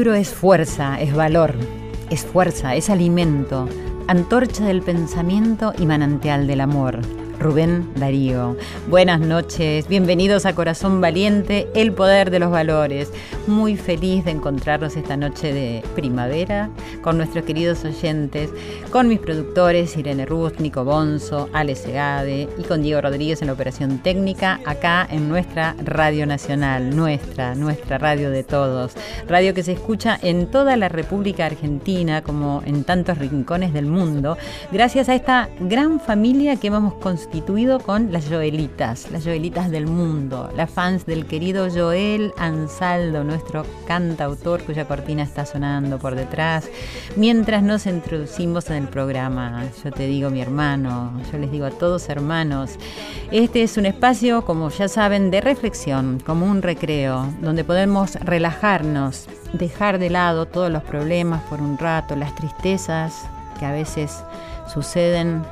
libro es fuerza, es valor, es fuerza, es alimento, antorcha del pensamiento y manantial del amor. Rubén Darío. Buenas noches, bienvenidos a Corazón Valiente, el poder de los valores. Muy feliz de encontrarnos esta noche de primavera con nuestros queridos oyentes, con mis productores Irene Ruz, Nico Bonzo, Ale Segade y con Diego Rodríguez en la operación técnica acá en nuestra Radio Nacional, nuestra, nuestra radio de todos. Radio que se escucha en toda la República Argentina como en tantos rincones del mundo, gracias a esta gran familia que hemos con las Joelitas, las Joelitas del mundo, las fans del querido Joel Ansaldo, nuestro cantautor cuya cortina está sonando por detrás, mientras nos introducimos en el programa. Yo te digo mi hermano, yo les digo a todos hermanos, este es un espacio, como ya saben, de reflexión, como un recreo, donde podemos relajarnos, dejar de lado todos los problemas por un rato, las tristezas que a veces suceden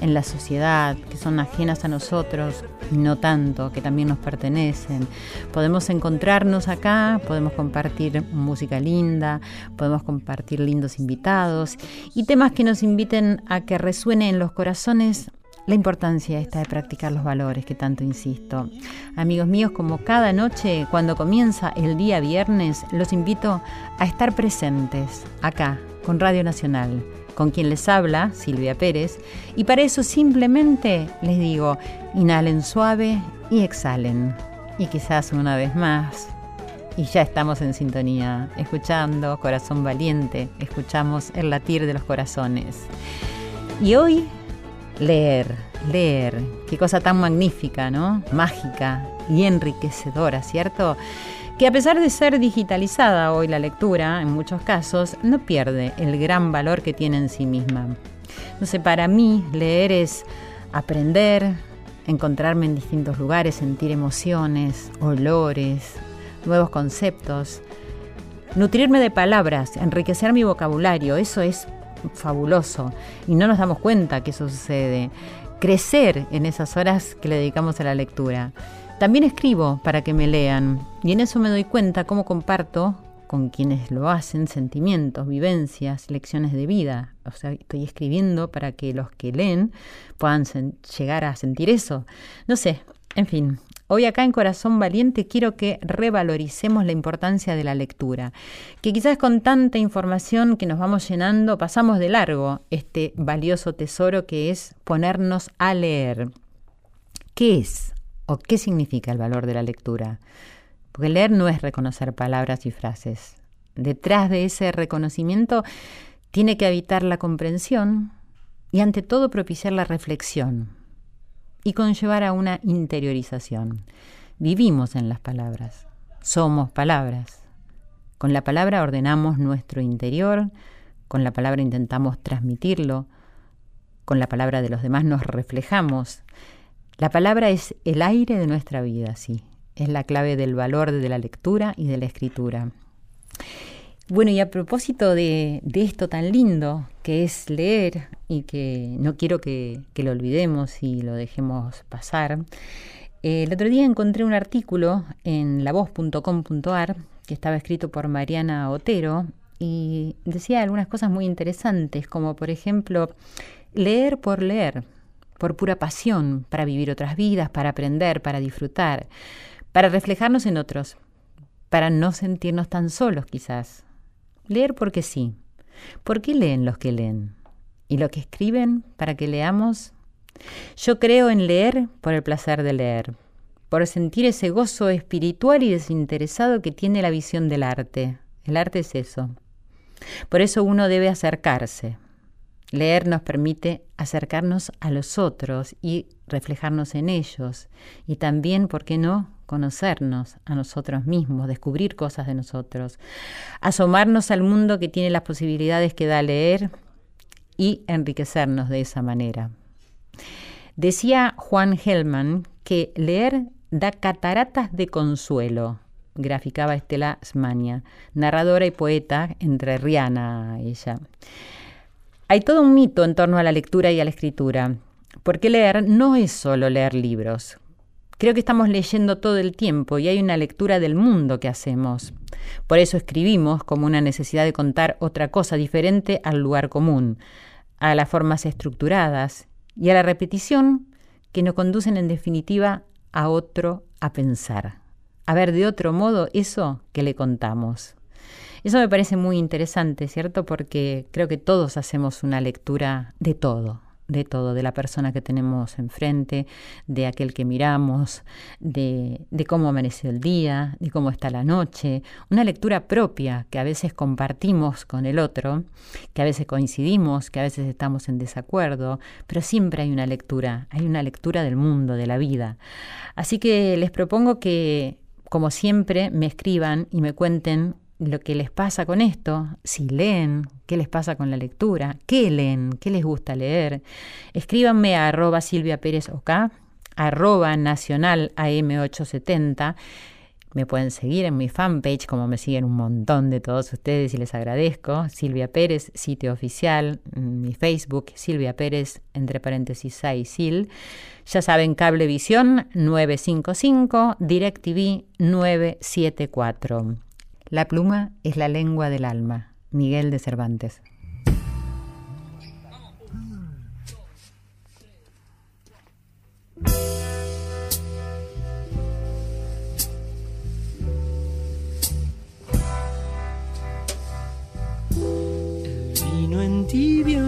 en la sociedad, que son ajenas a nosotros y no tanto, que también nos pertenecen. Podemos encontrarnos acá, podemos compartir música linda, podemos compartir lindos invitados y temas que nos inviten a que resuene en los corazones la importancia esta de practicar los valores que tanto insisto. Amigos míos, como cada noche, cuando comienza el día viernes, los invito a estar presentes acá, con Radio Nacional con quien les habla, Silvia Pérez, y para eso simplemente les digo, inhalen suave y exhalen. Y quizás una vez más, y ya estamos en sintonía, escuchando Corazón Valiente, escuchamos el latir de los corazones. Y hoy, leer, leer, qué cosa tan magnífica, ¿no? Mágica y enriquecedora, ¿cierto? Que a pesar de ser digitalizada hoy la lectura, en muchos casos, no pierde el gran valor que tiene en sí misma. No sé, para mí leer es aprender, encontrarme en distintos lugares, sentir emociones, olores, nuevos conceptos, nutrirme de palabras, enriquecer mi vocabulario, eso es fabuloso y no nos damos cuenta que eso sucede. Crecer en esas horas que le dedicamos a la lectura. También escribo para que me lean y en eso me doy cuenta cómo comparto con quienes lo hacen sentimientos, vivencias, lecciones de vida. O sea, estoy escribiendo para que los que leen puedan llegar a sentir eso. No sé, en fin. Hoy acá en Corazón Valiente quiero que revaloricemos la importancia de la lectura, que quizás con tanta información que nos vamos llenando pasamos de largo este valioso tesoro que es ponernos a leer. ¿Qué es? ¿O qué significa el valor de la lectura? Porque leer no es reconocer palabras y frases. Detrás de ese reconocimiento tiene que habitar la comprensión y ante todo propiciar la reflexión y conllevar a una interiorización. Vivimos en las palabras, somos palabras. Con la palabra ordenamos nuestro interior, con la palabra intentamos transmitirlo, con la palabra de los demás nos reflejamos la palabra es el aire de nuestra vida, sí. Es la clave del valor de la lectura y de la escritura. Bueno, y a propósito de, esto tan lindo que es leer y que no quiero que, lo olvidemos y lo dejemos pasar, eh, el otro día encontré un artículo en lavoz.com.ar que estaba escrito por Mariana Otero y decía algunas cosas muy interesantes, como por ejemplo, leer por leer por pura pasión, para vivir otras vidas, para aprender, para disfrutar, para reflejarnos en otros, para no sentirnos tan solos quizás. Leer porque sí, ¿Por qué leen los que leen? ¿Y lo que escriben para que leamos? Yo creo en leer por el placer de leer, por sentir ese gozo espiritual y desinteresado que tiene la visión del arte. El arte es eso. Por eso uno debe acercarse. Leer nos permite acercarnos a los otros y reflejarnos en ellos. Y también, ¿por qué no?, conocernos a nosotros mismos, descubrir cosas de nosotros, asomarnos al mundo que tiene las posibilidades que da leer y enriquecernos de esa manera. Decía Juan Hellman que leer da cataratas de consuelo, graficaba Estela Smaña, narradora y poeta entrerriana ella. Hay todo un mito en torno a la lectura y a la escritura, porque leer no es solo leer libros. Creo que estamos leyendo todo el tiempo y hay una lectura del mundo que hacemos. Por eso escribimos como una necesidad de contar otra cosa diferente al lugar común, a las formas estructuradas y a la repetición que nos conducen en definitiva a otro a pensar, a ver de otro modo eso que le contamos. Eso me parece muy interesante, ¿cierto? Porque creo que todos hacemos una lectura de todo, de todo, de la persona que tenemos enfrente, de aquel que miramos, de, de, cómo amaneció el día, de cómo está la noche, una lectura propia que a veces compartimos con el otro, que a veces coincidimos, que a veces estamos en desacuerdo, pero siempre hay una lectura, hay una lectura del mundo, de la vida. Así que les propongo que, como siempre, me escriban y me cuenten lo que les pasa con esto, si leen, qué les pasa con la lectura, qué leen, qué les gusta leer. Escríbanme a arroba Silvia Pérez OK, arroba nacional AM870. Me pueden seguir en mi fanpage, como me siguen un montón de todos ustedes y les agradezco. Silvia Pérez, sitio oficial, mi Facebook, Silvia Pérez, entre paréntesis 6 Sil. Ya saben, Cablevisión 955, DirecTV 974. La pluma es la lengua del alma. Miguel de Cervantes. En tibia,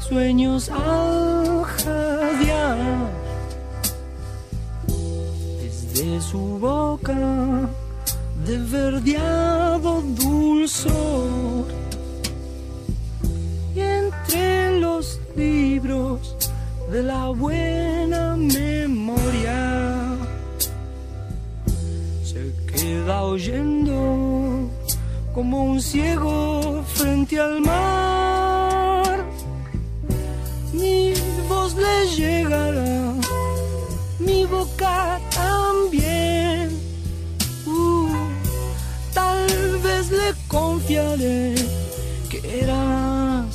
sueños al jadear. Desde su boca de verdeado dulzor. Y entre los libros de la buena memoria se queda oyendo como un ciego frente al mar. Mi voz le llegará, mi boca que eras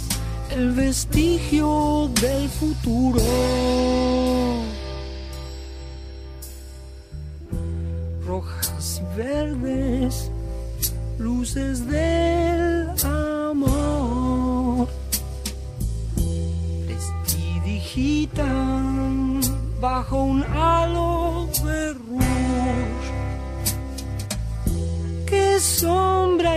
el vestigio del futuro. Rojas y verdes, luces del amor, prestidigitan bajo un halo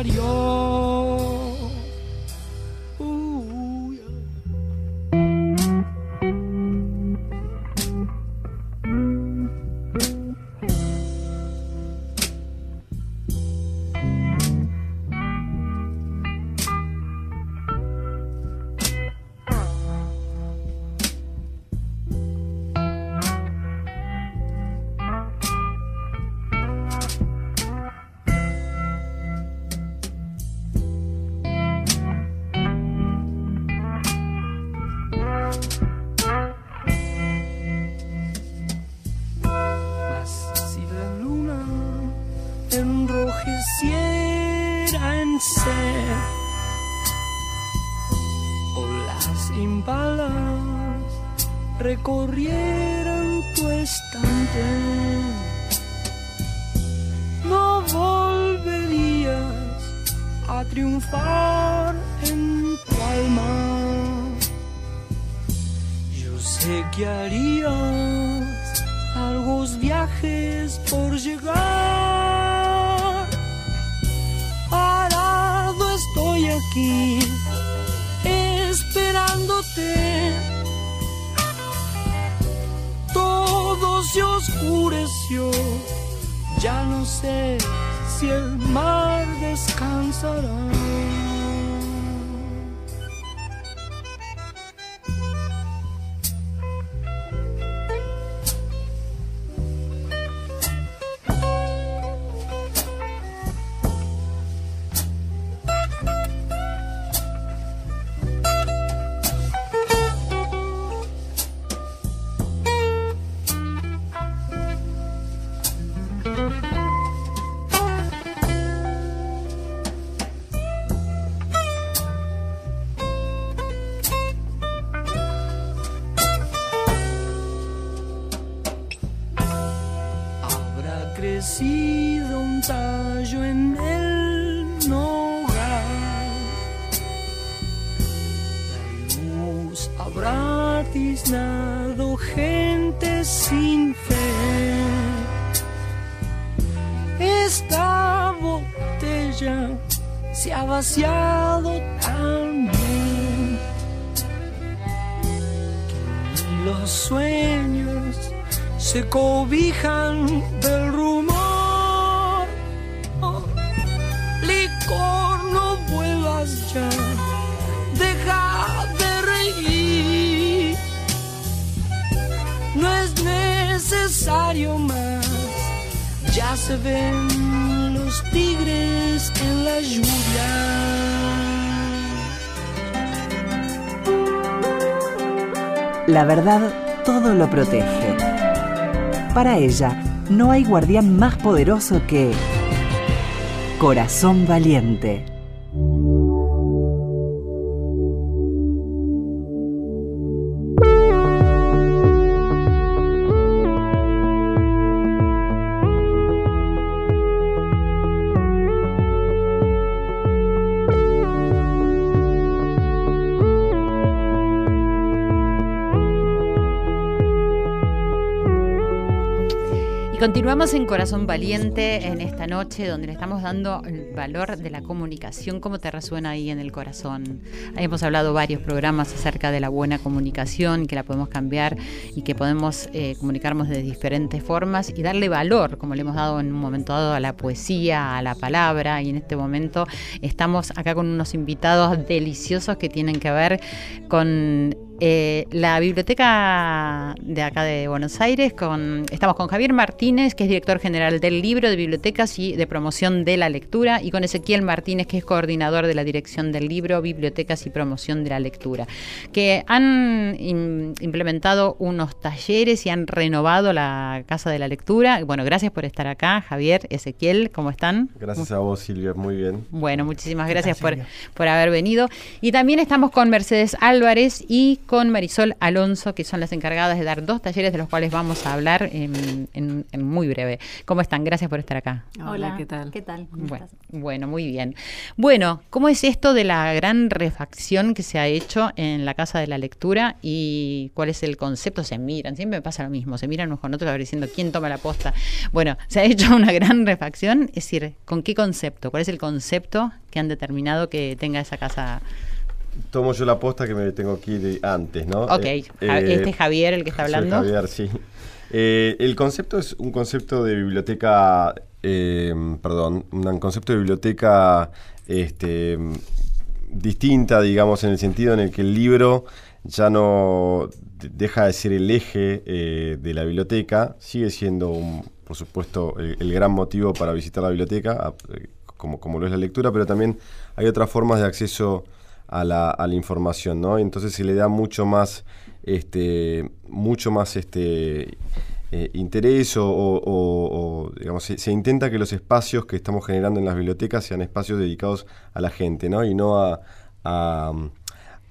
about se oscureció, ya no sé si el mar descansará. La verdad todo lo protege. Para ella, no hay guardián más poderoso que Corazón Valiente. Continuamos en Corazón Valiente en esta noche donde le estamos dando el valor de la comunicación, cómo te resuena ahí en el corazón. Hemos hablado varios programas acerca de la buena comunicación, que la podemos cambiar y que podemos eh, comunicarnos de diferentes formas y darle valor, como le hemos dado en un momento dado a la poesía, a la palabra. Y en este momento estamos acá con unos invitados deliciosos que tienen que ver con eh, la biblioteca de acá de Buenos Aires, con, estamos con Javier Martínez, que es director general del libro de bibliotecas y de promoción de la lectura, y con Ezequiel Martínez, que es coordinador de la dirección del libro, bibliotecas y promoción de la lectura, que han im- implementado unos talleres y han renovado la Casa de la Lectura. Bueno, gracias por estar acá, Javier, Ezequiel, ¿cómo están? Gracias a vos, Silvia, muy bien. Bueno, muchísimas gracias por, por haber venido. Y también estamos con Mercedes Álvarez y con Marisol Alonso, que son las encargadas de dar dos talleres de los cuales vamos a hablar en, en- en muy breve. ¿Cómo están? Gracias por estar acá. Hola, ¿qué tal? ¿Qué tal? ¿Cómo Bueno, estás? bueno, muy bien. Bueno, ¿cómo es esto de la gran refacción que se ha hecho en la Casa de la Lectura y cuál es el concepto? Se miran, siempre me pasa lo mismo, se miran unos con otros a ver diciendo quién toma la posta. Bueno, se ha hecho una gran refacción, es decir, ¿con qué concepto? ¿Cuál es el concepto que han determinado que tenga esa casa? Tomo yo la posta que me tengo que ir antes, ¿no? Ok, Eh, eh, este es Javier el que está hablando. Javier, sí. Eh, el concepto es un concepto de biblioteca, eh, perdón, un concepto de biblioteca este, distinta, digamos, en el sentido en el que el libro ya no de- deja de ser el eje eh, de la biblioteca, sigue siendo, un- por supuesto, el, el gran motivo para visitar la biblioteca, como, como lo es la lectura, pero también hay otras formas de acceso a la, a la información, ¿no? Entonces se le da mucho más, este, mucho más este, eh, interés o, digamos, se, intenta que los espacios que estamos generando en las bibliotecas sean espacios dedicados a la gente, ¿no? Y no a,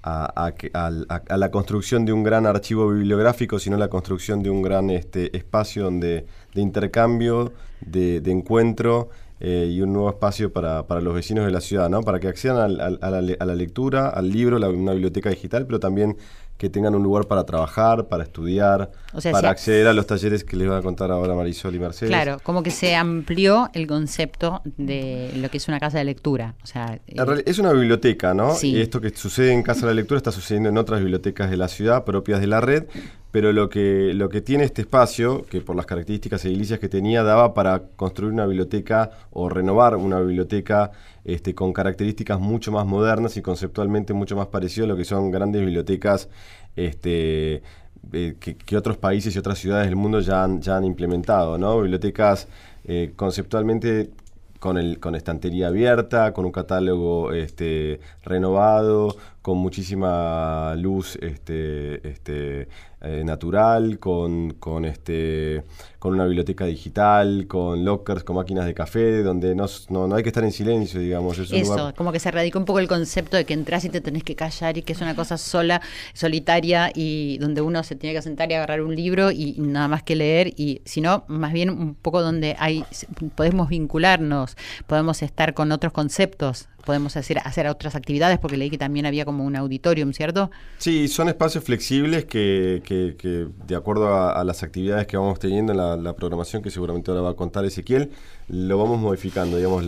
a, la construcción de un gran archivo bibliográfico, sino la construcción de un gran este, espacio donde, de intercambio, de, encuentro eh, y un nuevo espacio para, los vecinos de la ciudad, ¿no? Para que accedan a, la, lectura, al libro, una biblioteca digital, pero también que tengan un lugar para trabajar, para estudiar, para acceder a los talleres que les va a contar ahora Marisol y Mercedes. Claro, como que se amplió el concepto de lo que es una casa de lectura. O sea, eh, es una biblioteca, ¿no? Y esto que sucede en casa de lectura está sucediendo en otras bibliotecas de la ciudad, propias de la red, pero lo que, lo que tiene este espacio, que por las características edilicias que tenía, daba para construir una biblioteca o renovar una biblioteca este, con características mucho más modernas y conceptualmente mucho más parecido a lo que son grandes bibliotecas este, eh, que, otros países y otras ciudades del mundo ya han, ya han implementado, ¿no? Bibliotecas eh, conceptualmente con, el, con estantería abierta, con un catálogo este, renovado, con muchísima luz este, este, eh, natural, con, con, este, con una biblioteca digital, con lockers, con máquinas de café, donde no, no, hay que estar en silencio, digamos. Eso, como que se radicó un poco el concepto de que entras y te tenés que callar y que es una cosa sola, solitaria y donde uno se tiene que sentar y agarrar un libro y nada más que leer y sino más bien un poco donde hay podemos vincularnos, podemos estar con otros conceptos podemos hacer, hacer otras actividades, porque leí que también había como un auditorium, ¿cierto? Sí, son espacios flexibles que, que, de acuerdo a, las actividades que vamos teniendo en la, programación, que seguramente ahora va a contar Ezequiel, lo vamos modificando. Digamos,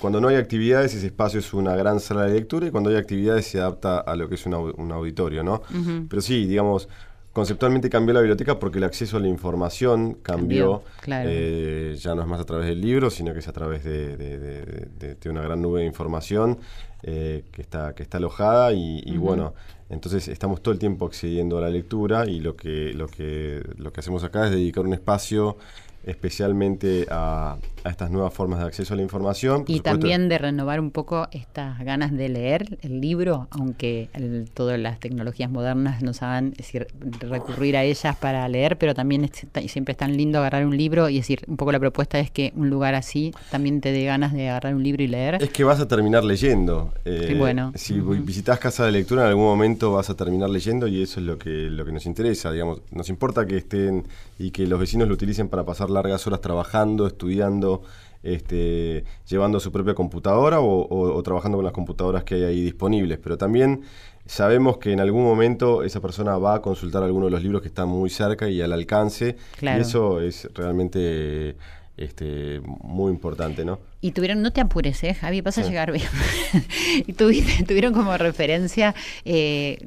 cuando no hay actividades, ese espacio es una gran sala de lectura y cuando hay actividades se adapta a lo que es un, auditorio, ¿no? Pero sí, digamos conceptualmente cambió la biblioteca porque el acceso a la información cambió. Eh, ya no es más a través del libro, sino que es a través de, una gran nube de información eh, que, está, que está alojada y, bueno, entonces estamos todo el tiempo accediendo a la lectura y lo que, lo que, lo que hacemos acá es dedicar un espacio especialmente a, estas nuevas formas de acceso a la información. Y también de renovar un poco estas ganas de leer el libro, aunque todas las tecnologías modernas nos hagan decir, recurrir a ellas para leer, pero también siempre es tan lindo agarrar un libro y decir, un poco la propuesta es que un lugar así también te dé ganas de agarrar un libro y leer. Es que vas a terminar leyendo. Eh, bueno. Si visitas casa de lectura en algún momento vas a terminar leyendo y eso es lo que, lo que nos interesa, digamos. Nos importa que estén y que los vecinos lo utilicen para pasar largas horas trabajando, estudiando, este, llevando su propia computadora o, trabajando con las computadoras que hay ahí disponibles. Pero también sabemos que en algún momento esa persona va a consultar alguno de los libros que están muy cerca y al alcance. Y eso es realmente este, muy importante, ¿no? Y tuvieron, no te apures, ¿eh, Javi, vas a llegar bien. y tuvieron como referencia eh,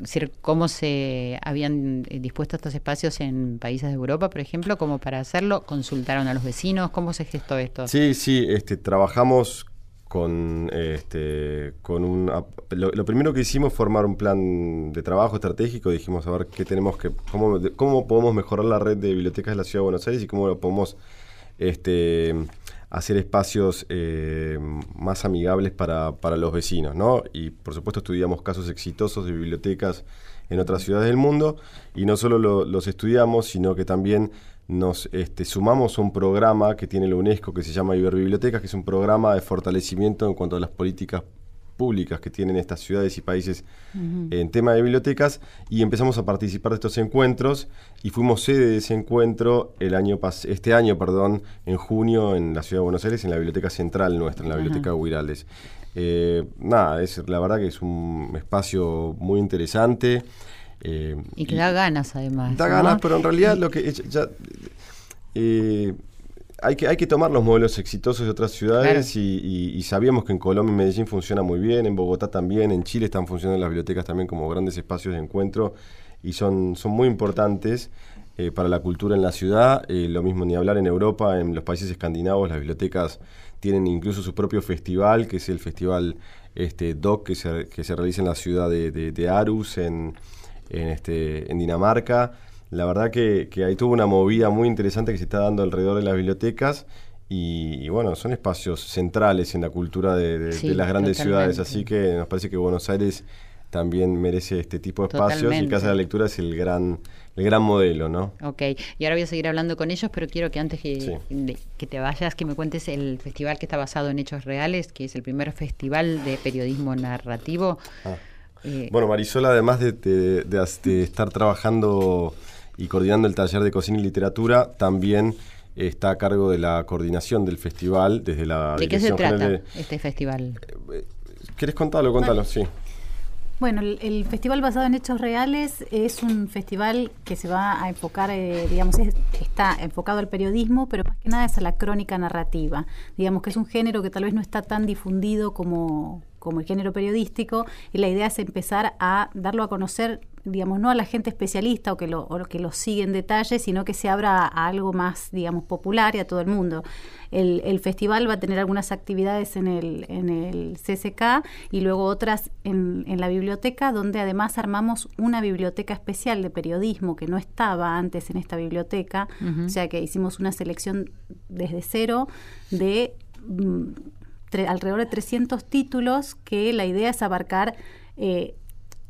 cómo se habían eh, dispuesto estos espacios en países de Europa, por ejemplo, como para hacerlo, consultaron a los vecinos, ¿cómo se gestó esto? Sí, sí, este, trabajamos con, este, con un... Lo, primero que hicimos fue formar un plan de trabajo estratégico, dijimos a ver qué tenemos que... cómo, cómo podemos mejorar la red de bibliotecas de la Ciudad de Buenos Aires y cómo lo podemos este, hacer espacios eh, más amigables para, los vecinos, ¿no? Y por supuesto estudiamos casos exitosos de bibliotecas en otras ciudades del mundo y no solo los estudiamos, sino que también nos este, sumamos a un programa que tiene la UNESCO que se llama Iberbibliotecas, que es un programa de fortalecimiento en cuanto a las políticas públicas que tienen estas ciudades y países en tema de bibliotecas y empezamos a participar de estos encuentros y fuimos sede de ese encuentro el año este año, perdón, en junio en la ciudad de Buenos Aires en la biblioteca central nuestra, en la biblioteca Huiraldes. Eh, nada, es la verdad que es un espacio muy interesante. Eh, y que da ganas además. Da ganas, pero en realidad lo que ya, eh, hay que, hay que tomar los modelos exitosos de otras ciudades y, sabíamos que en Colombia y Medellín funciona muy bien, en Bogotá también, en Chile están funcionando las bibliotecas también como grandes espacios de encuentro y son, son muy importantes eh, para la cultura en la ciudad. Eh, lo mismo ni hablar en Europa, en los países escandinavos, las bibliotecas tienen incluso su propio festival, que es el festival este, DOC, que se, que se realiza en la ciudad de, de, Arus, en, en, este, en Dinamarca la verdad que, que ahí tuvo una movida muy interesante que se está dando alrededor de las bibliotecas y, bueno, son espacios centrales en la cultura de, las grandes ciudades, así que nos parece que Buenos Aires también merece este tipo de espacios y. Casa de la Lectura es el gran, el gran modelo, ¿no? Ok, y ahora voy a seguir hablando con ellos, pero quiero que antes que, Sí. de- que te vayas, que me cuentes el festival que está basado en hechos reales, que es el primer festival de periodismo narrativo. Ah. Eh, Bueno, Marisol, además de, de- de estar trabajando y coordinando el taller de cocina y literatura, también está a cargo de la coordinación del festival desde la ¿De qué se trata de- este festival? ¿Querés contarlo? Contalo, sí. Bueno, el, el festival basado en hechos reales es un festival que se va a enfocar, eh, digamos, es- está enfocado al periodismo, pero más que nada es a la crónica narrativa. Digamos que es un género que tal vez no está tan difundido como, como el género periodístico y la idea es empezar a darlo a conocer, digamos, no a la gente especialista o que lo, o que lo sigue en detalle, sino que se abra a algo más, digamos, popular y a todo el mundo. El, el festival va a tener algunas actividades en el, en el CCK y luego otras en, en la biblioteca, donde además armamos una biblioteca especial de periodismo que no estaba antes en esta biblioteca. O sea que hicimos una selección desde cero de mm, alrededor de 300 títulos que la idea es abarcar eh,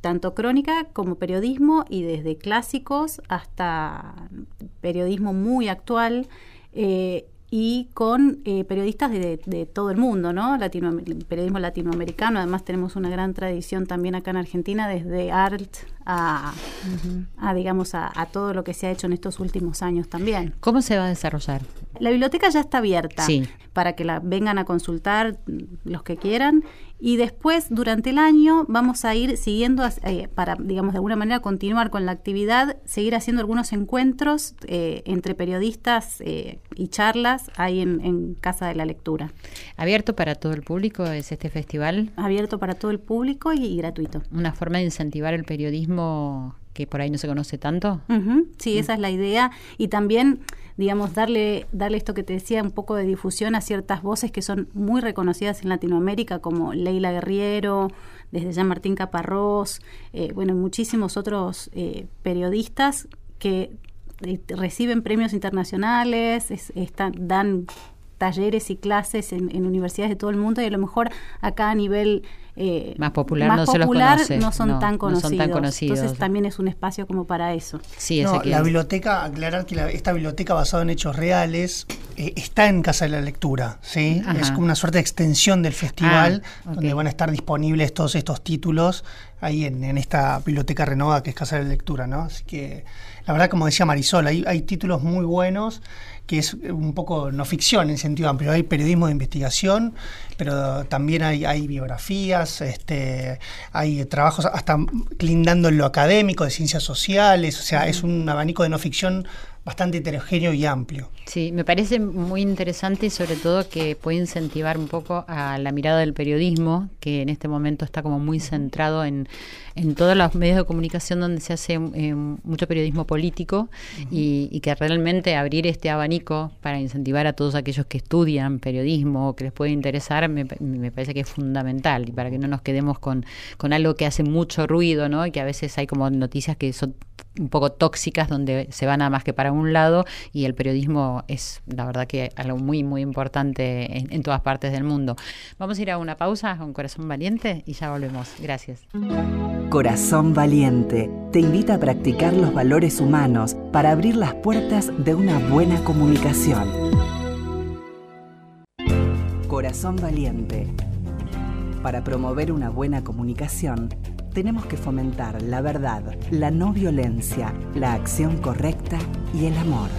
tanto crónica como periodismo y desde clásicos hasta periodismo muy actual eh, y con eh, periodistas de, de todo el mundo, ¿no? Latino, periodismo latinoamericano. Además tenemos una gran tradición también acá en Argentina desde art a, a, digamos a, a todo lo que se ha hecho en estos últimos años también. ¿Cómo se va a desarrollar? La biblioteca ya está abierta Sí. para que la vengan a consultar los que quieran y después durante el año vamos a ir siguiendo eh, para digamos de alguna manera continuar con la actividad, seguir haciendo algunos encuentros eh, entre periodistas eh, y charlas ahí en, en Casa de la Lectura, ¿Abierto para todo el público es este festival? abierto para todo el público y, y gratuito. ¿Una forma de incentivar el periodismo que por ahí no se conoce tanto? Sí, esa es la idea. Y también, digamos, darle, darle esto que te decía, un poco de difusión a ciertas voces que son muy reconocidas en Latinoamérica, como Leila Guerriero, desde ya Martín Caparrós, eh, bueno, muchísimos otros eh, periodistas que eh, reciben premios internacionales, es- están, dan talleres y clases en, en universidades de todo el mundo y a lo mejor acá a nivel eh, Más popular no se los popular conoce, no son, no, tan no son conocidos. tan conocidos. Entonces también es un espacio como para eso. Sí, No, la biblioteca, aclarar que la- esta biblioteca basada en hechos reales eh, está en Casa de la Lectura, ¿sí? Ajá. Es como una suerte de extensión del festival, Ah, donde van a estar disponibles todos estos títulos ahí en, en esta biblioteca renovada que es Casa de la Lectura, ¿no? Así que, la verdad, como decía Marisol, hay, hay títulos muy buenos que es un poco no ficción en sentido amplio, hay periodismo de investigación, pero también hay, hay biografías, este, hay trabajos hasta lindando en lo académico, de ciencias sociales, o sea, es un abanico de no ficción bastante heterogéneo y amplio. Sí, me parece muy interesante y sobre todo que puede incentivar un poco a la mirada del periodismo, que en este momento está como muy centrado en, en todos los medios de comunicación donde se hace eh, mucho periodismo político y, y que realmente abrir este abanico para incentivar a todos aquellos que estudian periodismo o que les puede interesar me, me parece que es fundamental y para que no nos quedemos con, con algo que hace mucho ruido, ¿no? Y que a veces hay como noticias que son un poco tóxicas donde se van a más que para un lado y el periodismo es la verdad que algo muy muy importante en, en todas partes del mundo. Vamos a ir a una pausa con Corazón Valiente y ya volvemos. Gracias. Corazón Valiente te invita a practicar los valores humanos para abrir las puertas de una buena comunicación. Corazón Valiente. Para promover una buena comunicación, tenemos que fomentar la verdad, la no violencia, la acción correcta y el amor.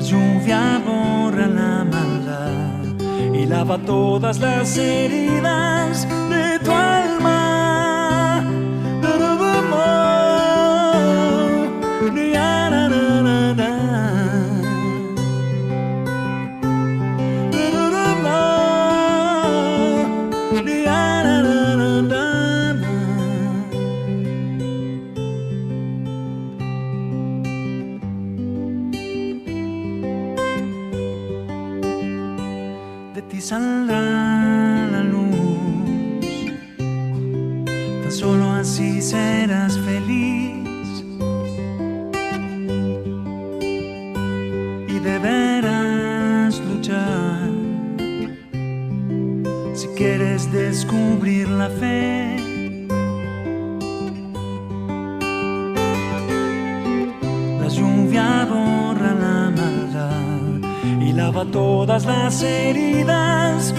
Lluvia borra la maldad y lava todas las heridas de tu alma. Las heridas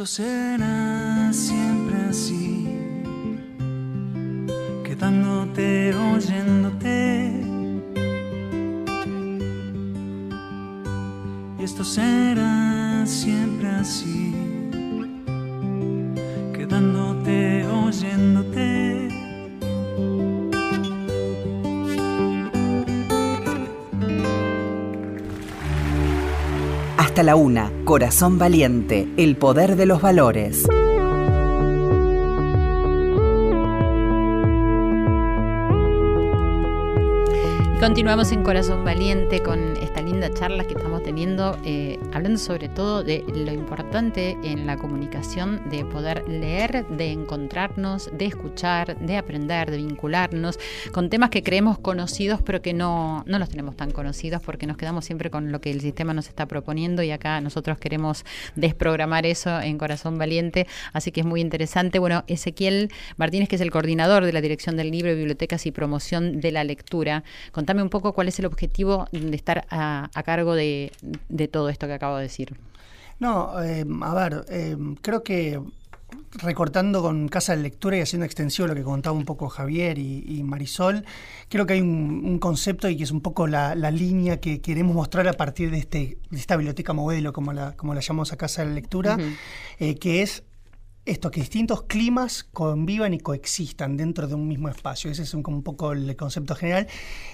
Esto será siempre así, quedándote oyéndote. Y esto será siempre así, la una, Corazón Valiente, el poder de los valores. Continuamos en Corazón Valiente con esta linda charla que estamos teniendo, eh, hablando sobre todo de lo importante en la comunicación de poder leer, de encontrarnos, de escuchar, de aprender, de vincularnos con temas que creemos conocidos pero que no, no los tenemos tan conocidos porque nos quedamos siempre con lo que el sistema nos está proponiendo y acá nosotros queremos desprogramar eso en Corazón Valiente, así que es muy interesante. Bueno, Ezequiel Martínez, que es el coordinador de la Dirección del Libro, Bibliotecas y Promoción de la Lectura, Contame un poco cuál es el objetivo de estar a, a cargo de, de, todo esto que acabo de decir. No, eh, a ver, eh, creo que recortando con Casa de Lectura y haciendo extensión lo que contaba un poco Javier y, y Marisol, creo que hay un, un, concepto y que es un poco la, la, línea que queremos mostrar a partir de, este, de esta biblioteca modelo, como la, como la llamamos a Casa de Lectura, uh -huh. eh, que es esto, que distintos climas convivan y coexistan dentro de un mismo espacio. Ese es un, como un poco el concepto general.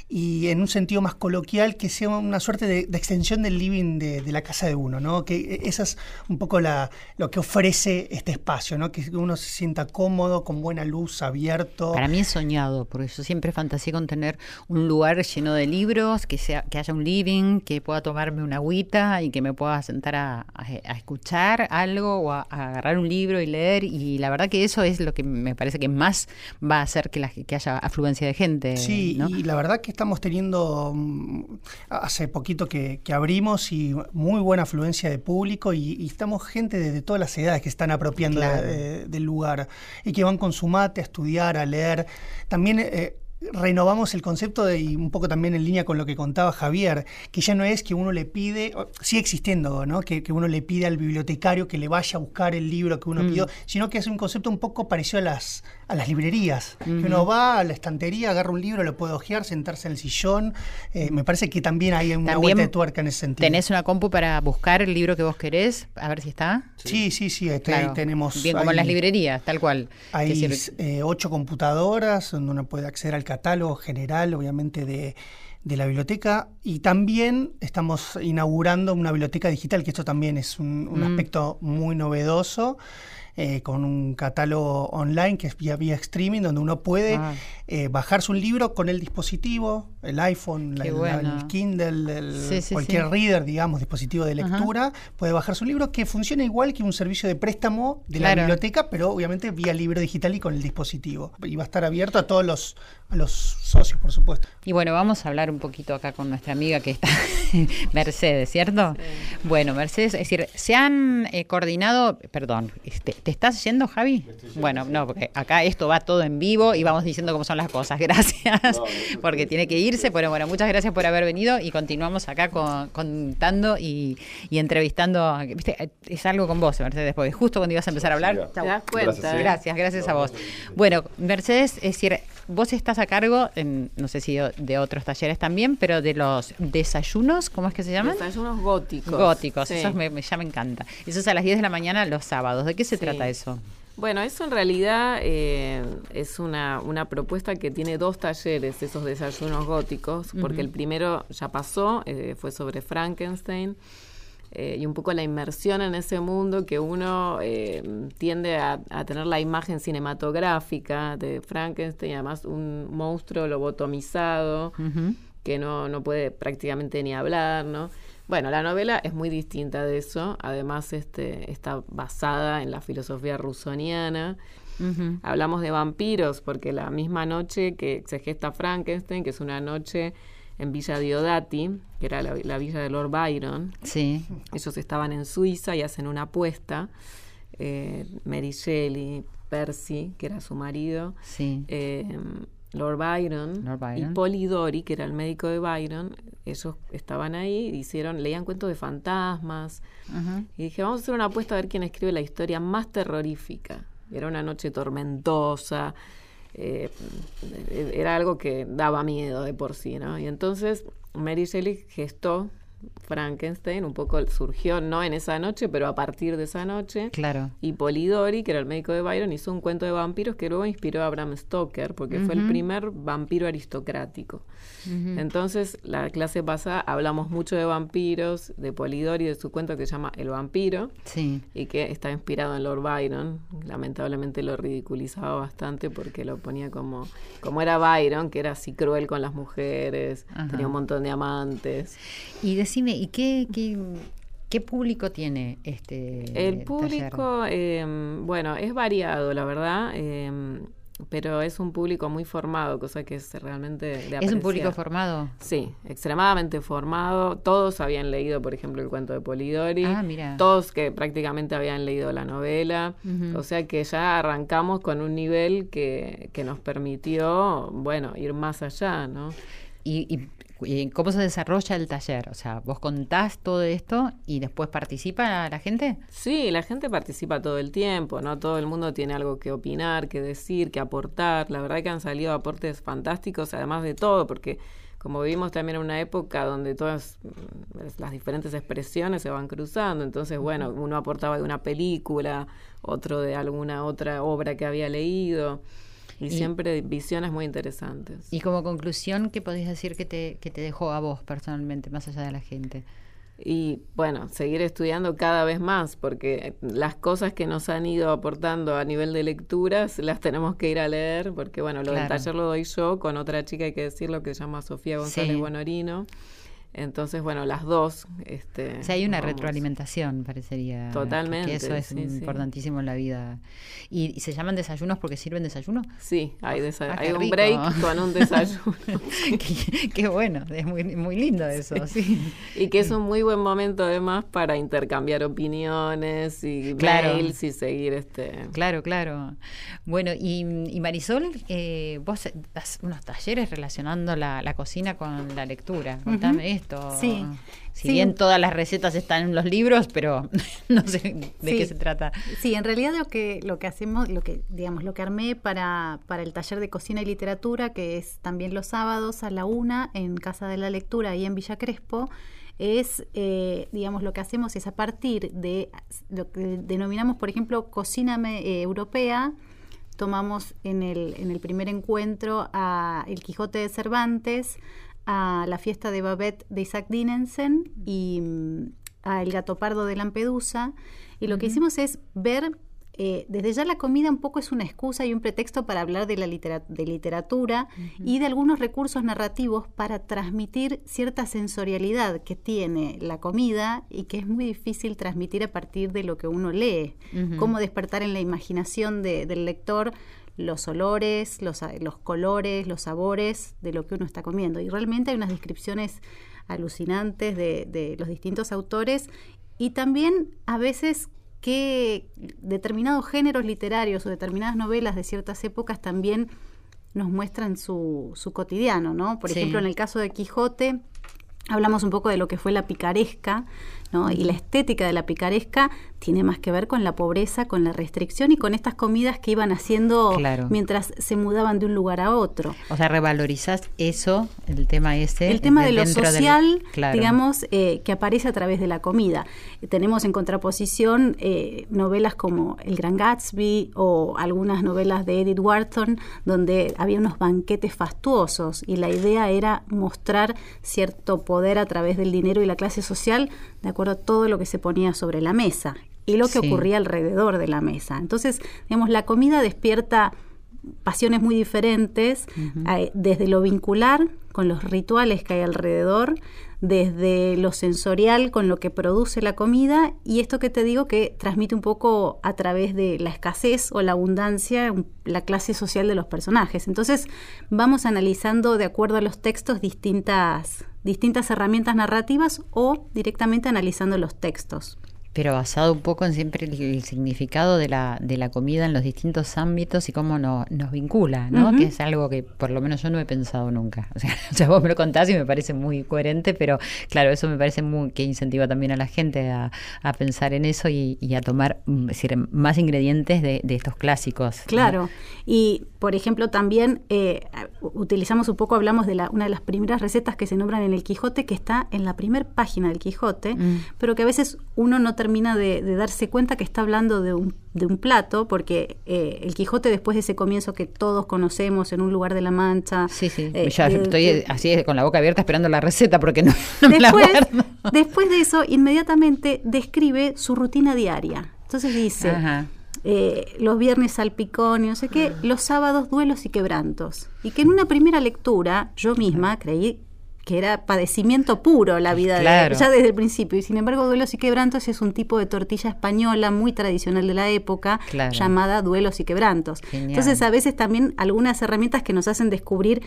Y en un sentido más coloquial, que sea una suerte de, de extensión del living de, de, la casa de uno, ¿no? Que esa es un poco la, lo que ofrece este espacio, ¿no? Que uno se sienta cómodo, con buena luz, abierto. Para mí es soñado, porque yo siempre fantaseé con tener un lugar lleno de libros, que, sea, que haya un living, que pueda tomarme una agüita y que me pueda sentar a, a, a escuchar algo o a, a agarrar un libro y leer y la verdad que eso es lo que me parece que más va a hacer que, la, que haya afluencia de gente. Sí, ¿no? y la verdad que estamos teniendo mm, hace poquito que, que, abrimos y muy buena afluencia de público y, y estamos gente de, de, todas las edades que están apropiando claro. de, de, del lugar y que van con su mate a estudiar, a leer. También... Eh, renovamos el concepto de, y un poco también en línea con lo que contaba Javier, que ya no es que uno le pide, sigue existiendo, ¿no? Que, que uno le pide al bibliotecario que le vaya a buscar el libro que uno mm. pidió, sino que es un concepto un poco parecido a las, a las librerías, que uno va a la estantería, agarra un libro, lo puede ojear, sentarse en el sillón. Eh, me parece que también hay una también vuelta de tuerca en ese sentido. ¿Tenés una compu para buscar el libro que vos querés? A ver si está. Sí, sí, sí, este, claro. ahí tenemos. Bien, como en las librerías, tal cual. Hay eh, ocho computadoras donde uno puede acceder al catálogo general, obviamente, de, de, la biblioteca. Y también estamos inaugurando una biblioteca digital, que esto también es un, un mm. aspecto muy novedoso. Eh, con un catálogo online que es vía, vía streaming, donde uno puede Ah. eh, bajarse un libro con el dispositivo, el iPhone, la- bueno. el Kindle, el- Sí, sí, cualquier sí. reader, digamos, dispositivo de Ajá. lectura, puede bajarse un libro que funciona igual que un servicio de préstamo de Claro. la biblioteca, pero obviamente vía libro digital y con el dispositivo. Y va a estar abierto a todos los, a los socios, por supuesto. Y bueno, vamos a hablar un poquito acá con nuestra amiga que está, Mercedes, ¿cierto? Bueno, Mercedes, es decir, se han eh, coordinado, perdón, este, ¿te estás yendo, Javi? Bueno, no, porque acá esto va todo en vivo y vamos diciendo cómo son las cosas. Gracias, porque tiene que irse. Pero bueno, muchas gracias por haber venido y continuamos acá con- contando y, y entrevistando. ¿Viste? Es algo con vos, Mercedes, porque justo cuando ibas a empezar a hablar. Sí. ¿Te das cuenta? Gracias, sí. Gracias, gracias a vos. Bueno, Mercedes, es decir, vos estás a cargo, en, no sé si de, otros talleres también, pero de los desayunos, ¿cómo es que se llaman? Desayunos góticos. Góticos, Sí. esos me, me- ya me encanta. Eso es a las 10 de la mañana los sábados. ¿De qué se Sí. trata eso? Bueno, eso en realidad eh, es una, una propuesta que tiene dos talleres, esos desayunos góticos, porque el primero ya pasó, eh, fue sobre Frankenstein. Eh, y un poco la inmersión en ese mundo que uno eh, tiende a, a tener la imagen cinematográfica de Frankenstein, además un monstruo lobotomizado que no, no puede prácticamente ni hablar, ¿no? Bueno, la novela es muy distinta de eso, además este, está basada en la filosofía rusoniana. Hablamos de vampiros porque la misma noche que se gesta Frankenstein, que es una noche en Villa Diodati, que era la, la villa de Lord Byron, Sí. ellos estaban en Suiza y hacen una apuesta. Eh, Mary Shelley, Percy, que era su marido, Sí. eh, Lord Byron, Lord Byron. y Polidori, que era el médico de Byron, ellos estaban ahí, hicieron, leían cuentos de fantasmas, y dije, vamos a hacer una apuesta a ver quién escribe la historia más terrorífica. Era una noche tormentosa, eh, era algo que daba miedo de por sí, ¿no? Y entonces Mary Shelley gestó Frankenstein, un poco surgió no en esa noche, pero a partir de esa noche. Claro. Y Polidori, que era el médico de Byron, hizo un cuento de vampiros que luego inspiró a Bram Stoker, porque fue el primer vampiro aristocrático. Entonces, la clase pasada hablamos mucho de vampiros, de Polidori, de su cuento que se llama El vampiro, Sí. y que está inspirado en Lord Byron. Lamentablemente lo ridiculizaba bastante porque lo ponía como, como era Byron, que era así cruel con las mujeres, tenía un montón de amantes. Y decime, ¿y qué, qué, qué público tiene este El taller? público, eh, bueno, es variado, la verdad, eh, pero es un público muy formado, cosa que es realmente de ¿Es un apreciar. público formado? Sí, extremadamente formado. Todos habían leído, por ejemplo, el cuento de Polidori. Ah, mira. Todos que prácticamente habían leído la novela. O sea que ya arrancamos con un nivel que, que nos permitió, bueno, ir más allá, ¿no? ¿Y, y- y cómo se desarrolla el taller? O sea, vos contás todo esto y después participa la gente. Sí, la gente participa todo el tiempo, ¿no? Todo el mundo tiene algo que opinar, que decir, que aportar. La verdad que han salido aportes fantásticos, además de todo, porque como vivimos también en una época donde todas mm, las diferentes expresiones se van cruzando, entonces, bueno, uno aportaba de una película, otro de alguna otra obra que había leído, y, Y- siempre visiones muy interesantes. Y como conclusión, ¿qué podés decir que te, que te dejó a vos personalmente, más allá de la gente? Y bueno, seguir estudiando cada vez más, porque las cosas que nos han ido aportando a nivel de lecturas las tenemos que ir a leer, porque bueno, lo del taller lo doy yo con otra chica, hay que decirlo, que se llama Sofía González Sí. Buonorino. Entonces, bueno, las dos. Este, O sea, hay una vamos. retroalimentación, parecería. Totalmente, Que eso es sí, sí. importantísimo en la vida. ¿Y, y se llaman desayunos porque sirven desayuno? Sí, hay, desa- Ah, hay un rico. break con un desayuno. qué, qué bueno, es muy, muy lindo eso, sí. y que es un muy buen momento además para intercambiar opiniones y Claro. mails y seguir este Claro, claro. Bueno, y, y Marisol, eh, vos das unos talleres relacionando la, la cocina con la lectura. Contame esto. Sí. Si Sí. bien todas las recetas están en los libros, pero no sé de Sí. qué se trata. Sí, en realidad lo que lo que hacemos, lo que digamos, lo que armé para, para el taller de cocina y literatura, que es también los sábados a la una en Casa de la Lectura y en Villa Crespo, es, eh, digamos, lo que hacemos es a partir de lo que denominamos, por ejemplo, cocina eh, europea, tomamos en el, en el primer encuentro a El Quijote de Cervantes, a La fiesta de Babette de Isaac Dinensen y mm, a El gato pardo de Lampedusa. Y lo que hicimos es ver eh, desde ya la comida un poco es una excusa y un pretexto para hablar de la de literatura y de algunos recursos narrativos para transmitir cierta sensorialidad que tiene la comida y que es muy difícil transmitir a partir de lo que uno lee. Cómo despertar en la imaginación del lector los olores, los, los colores, los sabores de lo que uno está comiendo. Y realmente hay unas descripciones alucinantes de, de los distintos autores y también a veces que determinados géneros literarios o determinadas novelas de ciertas épocas también nos muestran su, su cotidiano, ¿no? Por ejemplo, en el caso de Quijote, hablamos un poco de lo que fue la picaresca, ¿no? Y la estética de la picaresca tiene más que ver con la pobreza, con la restricción y con estas comidas que iban haciendo mientras se mudaban de un lugar a otro. O sea, revalorizas eso, el tema ese. El tema de lo social, digamos, eh, que aparece a través de la comida. Tenemos en contraposición eh, novelas como El Gran Gatsby o algunas novelas de Edith Wharton, donde había unos banquetes fastuosos y la idea era mostrar cierto poder a través del dinero y la clase social de acuerdo todo lo que se ponía sobre la mesa y lo que ocurría alrededor de la mesa. Entonces, digamos, la comida despierta pasiones muy diferentes, eh, desde lo vincular con los rituales que hay alrededor, desde lo sensorial con lo que produce la comida y esto que te digo que transmite un poco a través de la escasez o la abundancia, la clase social de los personajes. Entonces vamos analizando de acuerdo a los textos distintas, distintas herramientas narrativas o directamente analizando los textos pero basado un poco en siempre el, significado de la, de la comida en los distintos ámbitos y cómo nos vincula, ¿no? Que es algo que por lo menos yo no he pensado nunca. O sea, vos me lo contás y me parece muy coherente, pero claro, eso me parece muy que incentiva también a la gente a, pensar en eso y, a tomar mm, decir, más ingredientes de, estos clásicos. Claro, y por ejemplo también eh, utilizamos un poco, hablamos de la, una de las primeras recetas que se nombran en el Quijote, que está en la primera página del Quijote, mm. pero que a veces uno no termina de, darse cuenta que está hablando de un, de un plato, porque eh, el Quijote después de ese comienzo que todos conocemos en un lugar de la Mancha. Sí, sí, eh, ya estoy así con la boca abierta esperando la receta porque no, después, Después de eso, inmediatamente describe su rutina diaria. Entonces dice, eh, los viernes salpicón y no sé qué, los sábados duelos y quebrantos. Y que en una primera lectura yo misma creí que era padecimiento puro la vida de ya desde el principio. Y sin embargo, Duelos y Quebrantos es un tipo de tortilla española muy tradicional de la época, llamada Duelos y Quebrantos. Entonces, a veces también algunas herramientas que nos hacen descubrir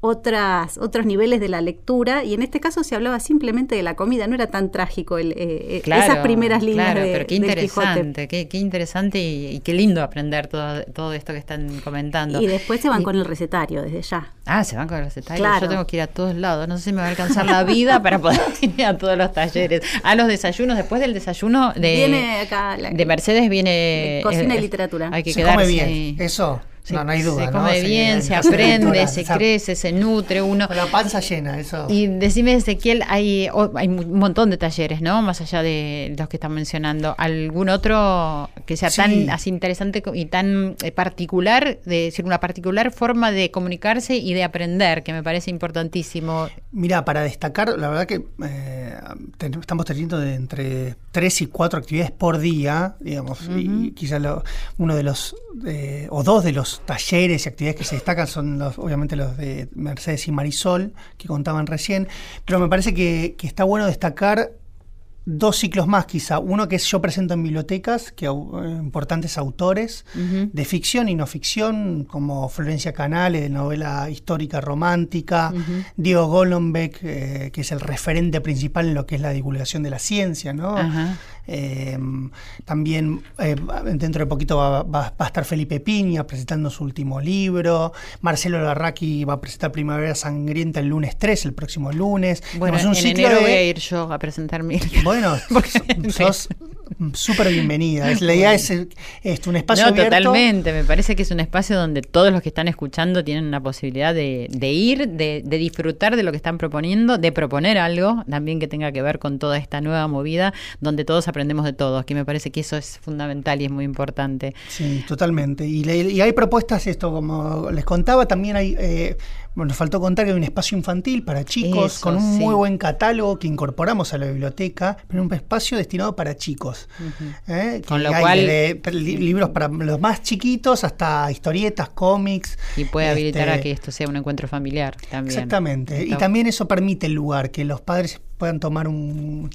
otras, otros niveles de la lectura y en este caso se hablaba simplemente de la comida, no era tan trágico el, eh, eh, esas primeras líneas claro, pero qué interesante, qué, qué, interesante y, qué lindo aprender todo, todo esto que están comentando. Y después se van con el recetario desde ya. Ah, se van con el recetario. Yo tengo que ir a todos lados, no sé si me va a alcanzar la vida para poder ir a todos los talleres, a los desayunos, después del desayuno de, viene acá de Mercedes viene... Cocina y eh, literatura. Hay que se come bien, eso no, no hay duda. Se come bien, se, aprende, se crece, se nutre uno. Con la panza llena, eso. Y decime, Ezequiel, hay, hay un montón de talleres, ¿no? Más allá de los que están mencionando. ¿Algún otro que sea tan así interesante y tan eh, particular, de decir, una particular forma de comunicarse y de aprender, que me parece importantísimo? Mira, para destacar, la verdad que eh, estamos teniendo de entre tres y cuatro actividades por día, digamos, y quizás uno de los, eh, o dos de los talleres y actividades que se destacan son los, obviamente los de Mercedes y Marisol, que contaban recién, pero me parece que, que está bueno destacar dos ciclos más quizá. Uno que es yo presento en bibliotecas, que eh, importantes autores de ficción y no ficción, como Florencia Canale, de novela histórica romántica, Diego Golombek, eh, que es el referente principal en lo que es la divulgación de la ciencia, ¿no? Eh, también dentro de poquito va, a estar Felipe Piña presentando su último libro. Marcelo Larraqui va a presentar Primavera Sangrienta el lunes 3, el próximo lunes. Bueno, un en enero voy a ir yo a presentar mi. Bueno, sos súper bienvenida. La idea es, un espacio no, totalmente. Me parece que es un espacio donde todos los que están escuchando tienen una posibilidad de, ir, de, disfrutar de lo que están proponiendo, de proponer algo también que tenga que ver con toda esta nueva movida, donde todos aprendemos de todos, que me parece que eso es fundamental y es muy importante. Sí, totalmente. Y, hay propuestas, esto, como les contaba, también hay... Eh, Bueno, nos faltó contar que hay un espacio infantil para chicos Eso, con un sí. muy buen catálogo que incorporamos a la biblioteca, pero un espacio destinado para chicos. ¿eh? Con lo hay cual- li- libros para los más chiquitos hasta historietas, cómics. Y puede habilitar a este, que esto sea un encuentro familiar también. Exactamente. Y también eso permite el lugar, que los padres puedan tomar un, un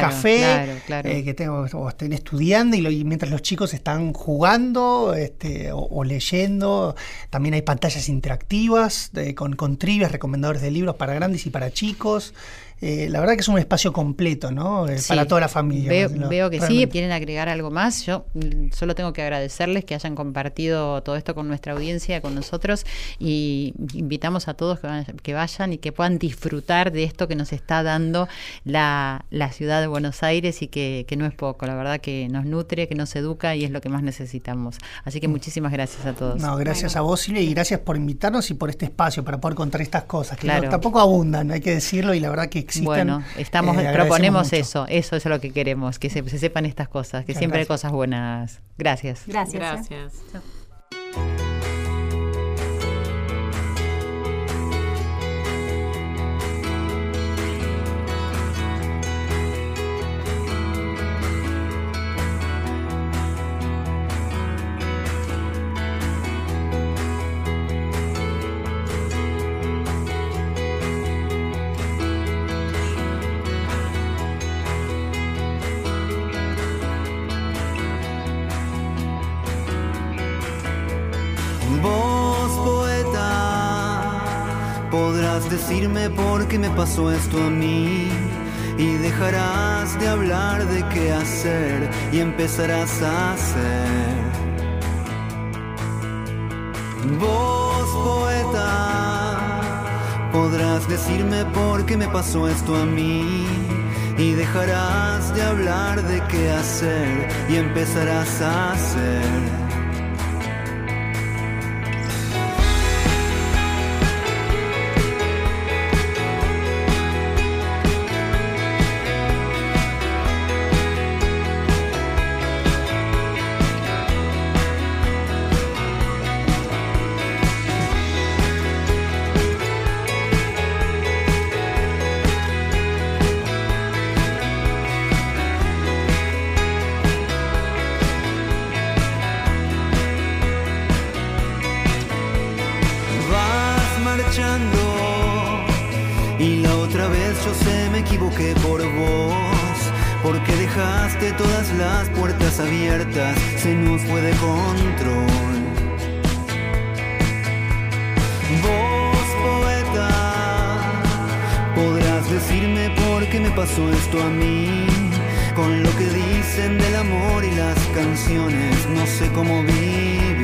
café, claro, claro. eh, que tengan- o estén estudiando y, lo- y mientras los chicos están jugando este, o, o leyendo. También hay pantallas interactivas de- con, con trivias, recomendadores de libros para grandes y para chicos. Eh, la verdad que es un espacio completo, ¿no? Eh, Sí. Para toda la familia. Veo, Lo- veo que sí. ¿Quieren agregar algo más? Yo mm, solo tengo que agradecerles que hayan compartido todo esto con nuestra audiencia, con nosotros, y invitamos a todos que vayan, que vayan y que puedan disfrutar de esto que nos está dando la, la ciudad de Buenos Aires y que, que no es poco, la verdad que nos nutre, que nos educa y es lo que más necesitamos. Así que muchísimas gracias a todos. Mm. No, gracias a vos, Silvia, y gracias por invitarnos y por este espacio para poder contar estas cosas, que Claro. no- tampoco abundan, hay que decirlo, y la verdad que Bueno, estamos, eh, proponemos mucho. eso, eso es lo que queremos, que se, se sepan estas cosas, que Muchas siempre hay cosas buenas. Gracias. Gracias. ¿eh? Gracias. Decirme por qué me pasó esto a mí. Y dejarás de hablar de qué hacer y empezarás a hacer. Vos, poeta, podrás decirme por qué me pasó esto a mí. Y dejarás de hablar de qué hacer y empezarás a hacer. Pasó esto a mí. Con lo que dicen del amor y las canciones, no sé cómo vivir.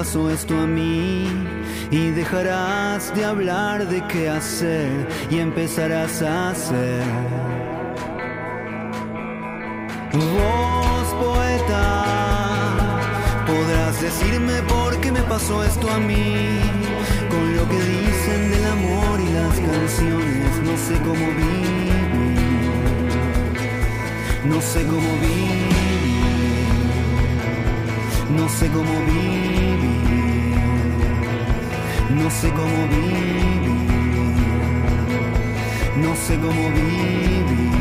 Pasó esto a mí. Y dejarás de hablar de qué hacer y empezarás a hacer. Vos, poeta, podrás decirme por qué me pasó esto a mí. Con lo que dicen del amor y las canciones, no sé cómo vivir. No sé cómo vivir. No sé cómo vivir. No sé cómo vivir. No sé cómo vivir.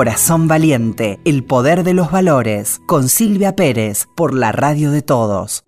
Corazón Valiente, el poder de los valores, con Silvia Pérez, por la radio de todos.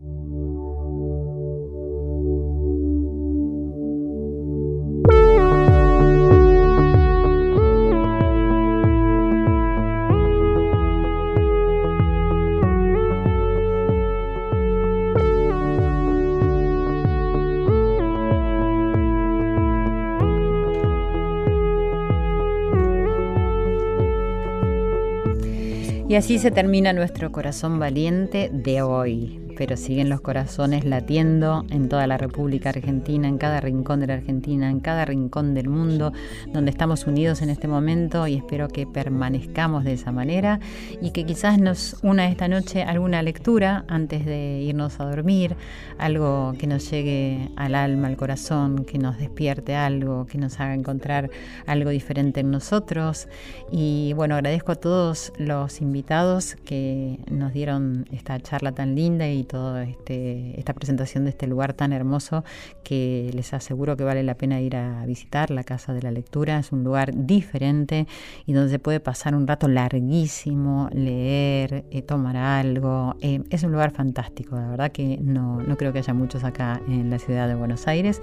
Y así se termina nuestro corazón valiente de hoy pero siguen los corazones latiendo en toda la República Argentina, en cada rincón de la Argentina, en cada rincón del mundo, donde estamos unidos en este momento y espero que permanezcamos de esa manera y que quizás nos una esta noche alguna lectura antes de irnos a dormir, algo que nos llegue al alma, al corazón, que nos despierte algo, que nos haga encontrar algo diferente en nosotros. Y bueno, agradezco a todos los invitados que nos dieron esta charla tan linda y toda este, esta presentación de este lugar tan hermoso que les aseguro que vale la pena ir a visitar, la Casa de la Lectura. Es un lugar diferente y donde se puede pasar un rato larguísimo, leer, eh, tomar algo. Eh, es un lugar fantástico, la verdad que no, no creo que haya muchos acá en la ciudad de Buenos Aires.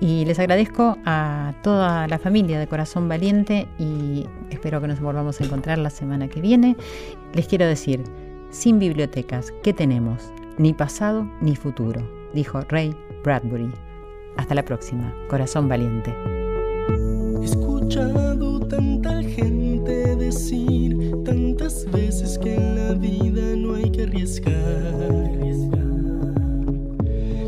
Y les agradezco a toda la familia de Corazón Valiente y espero que nos volvamos a encontrar la semana que viene. Les quiero decir, sin bibliotecas, ¿qué tenemos? Ni pasado ni futuro, dijo Ray Bradbury. Hasta la próxima, corazón valiente. He escuchado tanta gente decir tantas veces que en la vida no hay que arriesgar.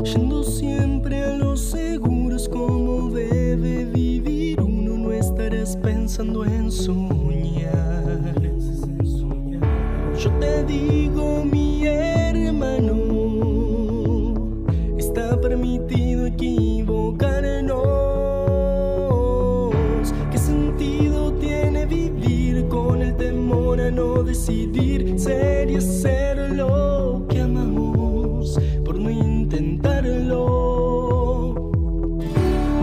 Yendo siempre a los seguros como debe vivir uno, no estarás pensando en soñar. Yo te digo, mi hermano, está permitido equivocarnos. ¿Qué sentido tiene vivir con el temor a no decidir ser y hacer lo que amamos por no intentarlo?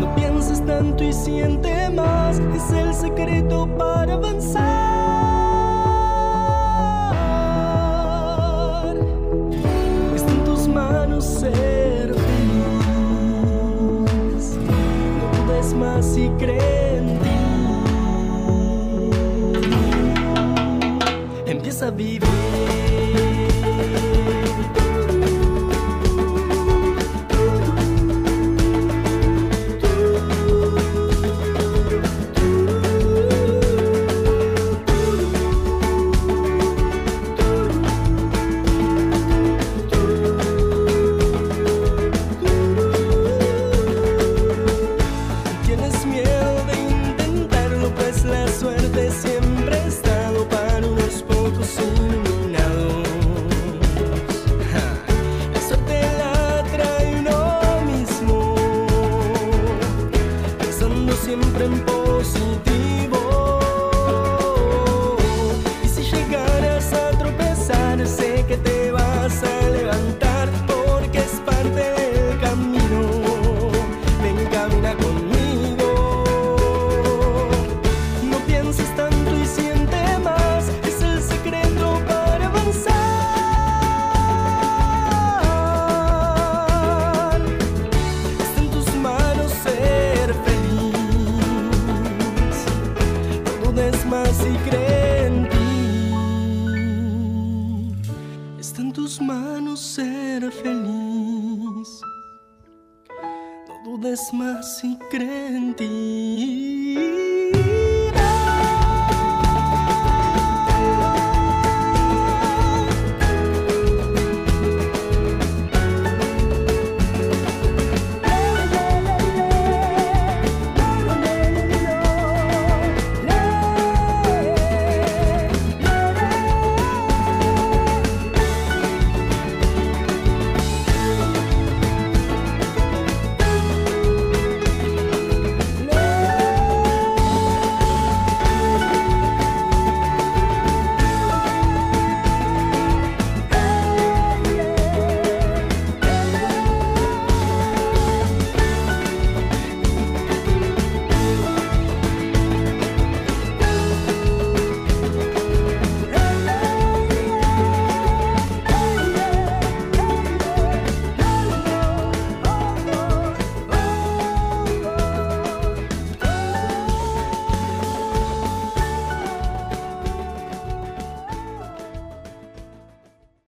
No pienses tanto y siente más, es el secreto para avanzar. sabido